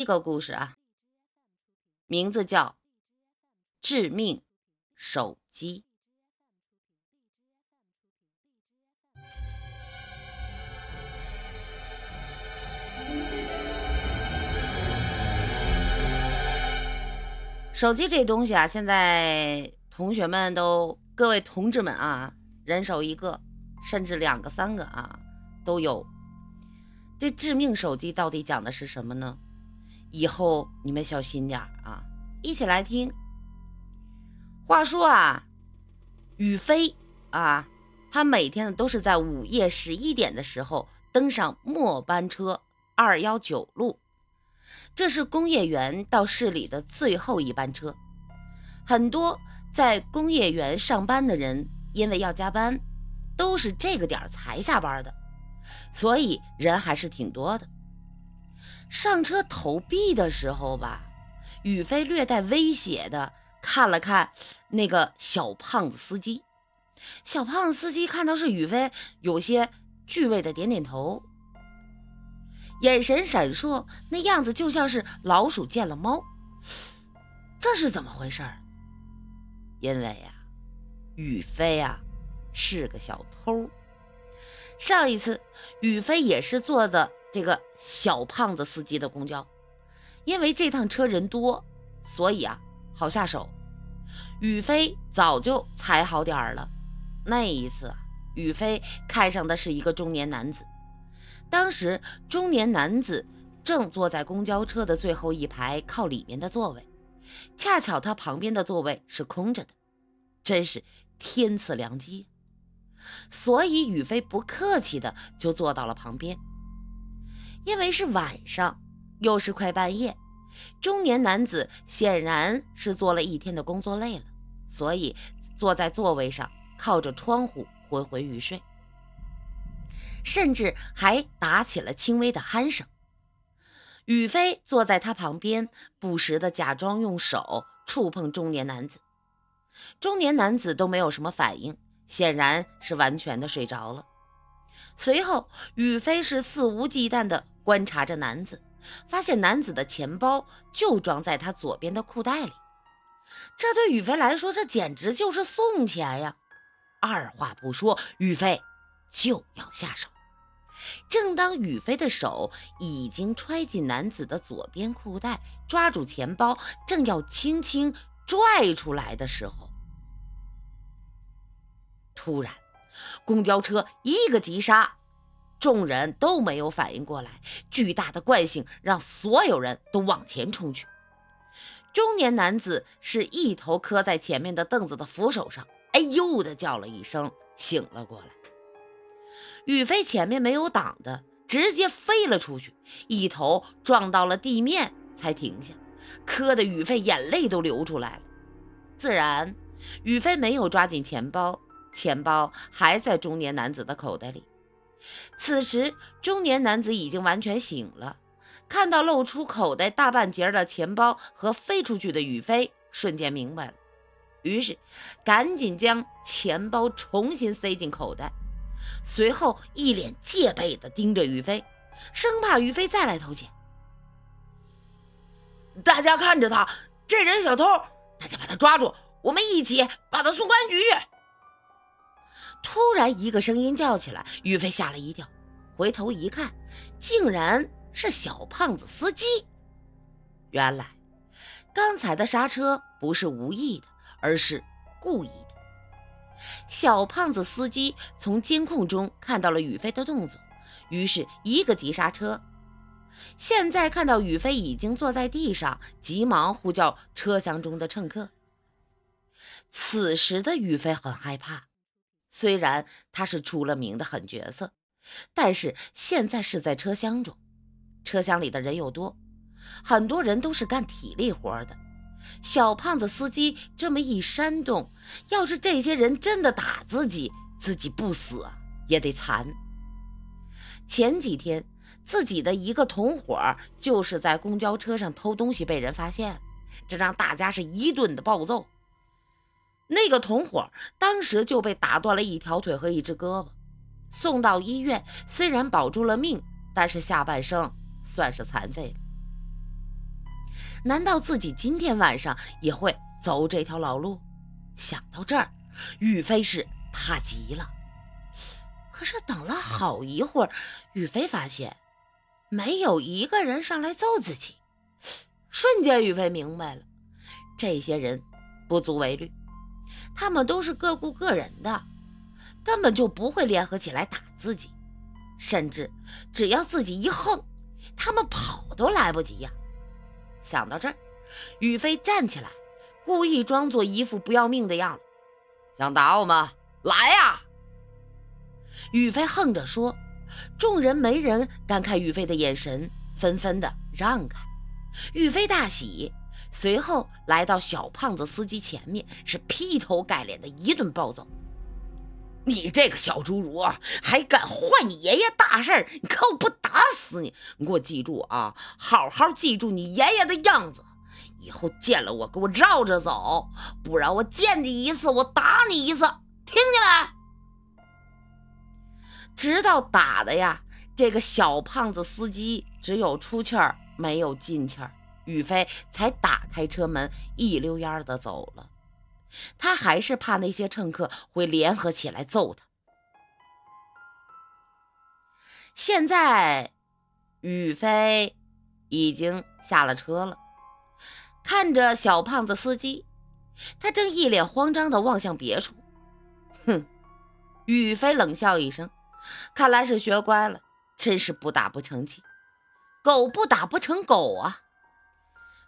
一个故事啊，名字叫《致命手机》。手机这东西啊，现在同学们都，各位同志们啊，人手一个，甚至两个、三个啊，都有。这致命手机到底讲的是什么呢？以后你们小心点啊！一起来听。话说啊，宇飞啊，他每天呢都是在午夜十一点的时候登上末班车二幺九路。这是工业园到市里的最后一班车，很多在工业园上班的人因为要加班，都是这个点才下班的，所以人还是挺多的。上车投币的时候吧，宇飞略带威胁的看了看那个小胖子司机，小胖子司机看到是宇飞，有些惧畏的点点头。眼神闪烁，那样子就像是老鼠见了猫。这是怎么回事？因为呀，宇飞呀是个小偷。上一次，宇飞也是坐着这个小胖子司机的公交，因为这趟车人多，所以啊好下手。宇飞早就踩好点儿了。那一次，宇飞看上的是一个中年男子。当时，中年男子正坐在公交车的最后一排靠里面的座位，恰巧他旁边的座位是空着的，真是天赐良机。所以宇飞不客气的就坐到了旁边。因为是晚上，又是快半夜，中年男子显然是做了一天的工作累了，所以坐在座位上靠着窗户昏昏欲睡。甚至还打起了轻微的鼾声。宇飞坐在他旁边，不时的假装用手触碰中年男子。中年男子都没有什么反应，显然是完全的睡着了。随后，宇飞是肆无忌惮的观察着男子，发现男子的钱包就装在他左边的裤袋里。这对宇飞来说，这简直就是送钱呀！二话不说，宇飞。就要下手。正当宇飞的手已经揣进男子的左边裤袋，抓住钱包，正要轻轻拽出来的时候，突然，公交车一个急刹，众人都没有反应过来。巨大的惯性让所有人都往前冲去。中年男子是一头磕在前面的凳子的扶手上，哎呦的叫了一声，醒了过来。宇飞前面没有挡的，直接飞了出去，一头撞到了地面才停下，磕的宇飞眼泪都流出来了。自然，宇飞没有抓紧钱包，钱包还在中年男子的口袋里。此时，中年男子已经完全醒了，看到露出口袋大半截的钱包和飞出去的宇飞，瞬间明白了，于是赶紧将钱包重新塞进口袋。随后，一脸戒备地盯着于飞，生怕于飞再来偷钱。大家看着他，这人小偷，大家把他抓住，我们一起把他送公安局去。突然，一个声音叫起来，于飞吓了一跳，回头一看，竟然是小胖子司机。原来，刚才的刹车不是无意的，而是故意的。小胖子司机从监控中看到了宇飞的动作，于是一个急刹车。现在看到宇飞已经坐在地上，急忙呼叫车厢中的乘客。此时的宇飞很害怕，虽然他是出了名的狠角色，但是现在是在车厢中，车厢里的人又多，很多人都是干体力活的。小胖子司机这么一煽动，要是这些人真的打自己，自己不死也得残。前几天自己的一个同伙就是在公交车上偷东西被人发现，这让大家是一顿的暴揍。那个同伙当时就被打断了一条腿和一只胳膊，送到医院，虽然保住了命，但是下半生算是残废了。难道自己今天晚上也会走这条老路？想到这儿，宇飞是怕极了。可是等了好一会儿，宇飞发现没有一个人上来揍自己。瞬间，宇飞明白了，这些人不足为虑，他们都是各顾各人的，根本就不会联合起来打自己。甚至只要自己一横，他们跑都来不及呀！想到这儿，宇飞站起来，故意装作一副不要命的样子：“想打我吗？来呀！”宇飞横着说，众人没人敢看宇飞的眼神，纷纷的让开。宇飞大喜，随后来到小胖子司机前面，是劈头盖脸的一顿暴揍：“你这个小侏儒，还敢坏你爷爷大事儿你看我不打死你！你给我记住啊，好好记住你爷爷的样子，以后见了我给我绕着走，不然我见你一次我打你一次，听见没？”直到打的呀，这个小胖子司机只有出气儿没有进气儿，宇飞才打开车门，一溜烟的走了。他还是怕那些乘客会联合起来揍他。现在，宇飞已经下了车了，看着小胖子司机，他正一脸慌张的望向别处。哼，宇飞冷笑一声。看来是学乖了，真是不打不成器，狗不打不成狗啊！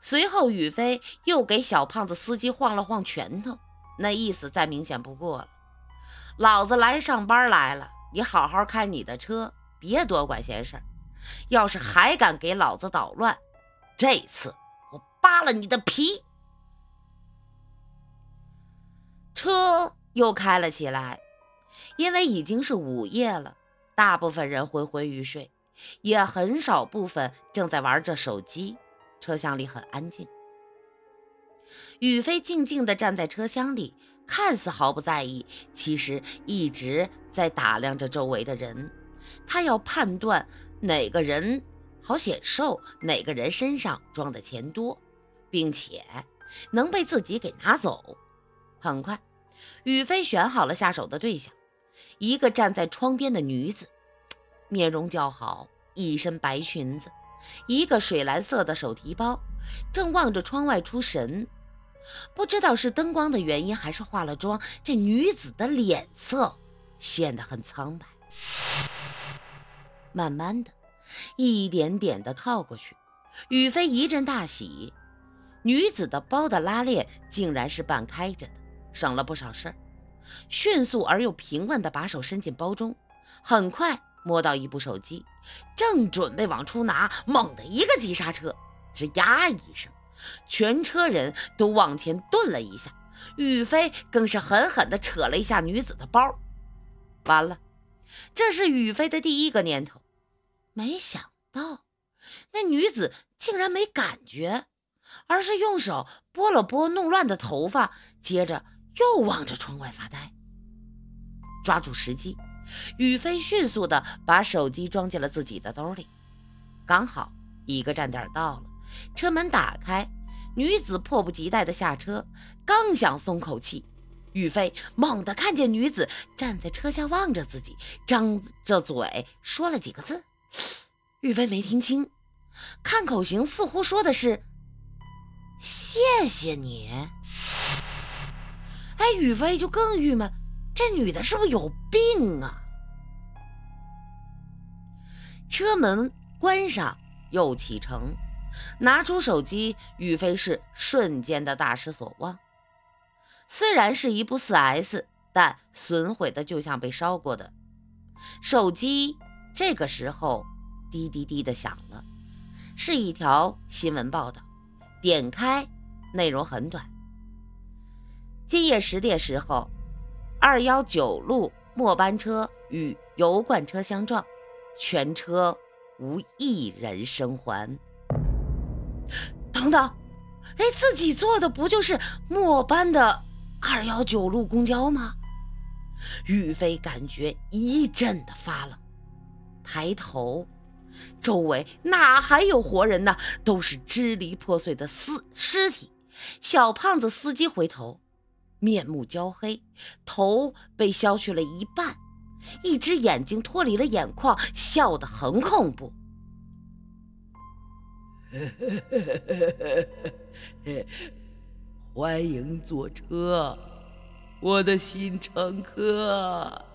随后，宇飞又给小胖子司机晃了晃拳头，那意思再明显不过了。老子来上班来了，你好好开你的车，别多管闲事。要是还敢给老子捣乱，这次我扒了你的皮！车又开了起来。因为已经是午夜了，大部分人昏昏欲睡，也很少部分正在玩着手机。车厢里很安静，宇飞静静地站在车厢里，看似毫不在意，其实一直在打量着周围的人。他要判断哪个人好显瘦，哪个人身上装的钱多，并且能被自己给拿走。很快，宇飞选好了下手的对象。一个站在窗边的女子，面容姣好，一身白裙子，一个水蓝色的手提包，正望着窗外出神。不知道是灯光的原因，还是化了妆，这女子的脸色显得很苍白。慢慢的，一点点的靠过去，宇飞一阵大喜，女子的包的拉链竟然是半开着的，省了不少事儿。迅速而又平稳的把手伸进包中，很快摸到一部手机，正准备往出拿，猛地一个急刹车，吱呀一声，全车人都往前顿了一下，宇飞更是狠狠地扯了一下女子的包。完了，这是宇飞的第一个念头，没想到那女子竟然没感觉，而是用手拨了拨弄乱的头发，接着。又望着窗外发呆，抓住时机，宇飞迅速地把手机装进了自己的兜里。刚好一个站点到了，车门打开，女子迫不及待地下车，刚想松口气，宇飞猛地看见女子站在车下望着自己，张着嘴说了几个字，宇飞没听清，看口型似乎说的是“谢谢你”。哎，宇飞就更郁闷，这女的是不是有病啊？车门关上，又启程，拿出手机，宇飞是瞬间的大失所望。虽然是一部四 S，但损毁的就像被烧过的。手机这个时候滴滴滴的响了，是一条新闻报道。点开，内容很短。今夜十点时候，二幺九路末班车与油罐车相撞，全车无一人生还。等等，哎，自己坐的不就是末班的二幺九路公交吗？宇飞感觉一阵的发冷，抬头，周围哪还有活人呢？都是支离破碎的尸尸体。小胖子司机回头，面目焦黑，头被削去了一半，一只眼睛脱离了眼眶，笑得很恐怖。欢迎坐车，我的新乘客。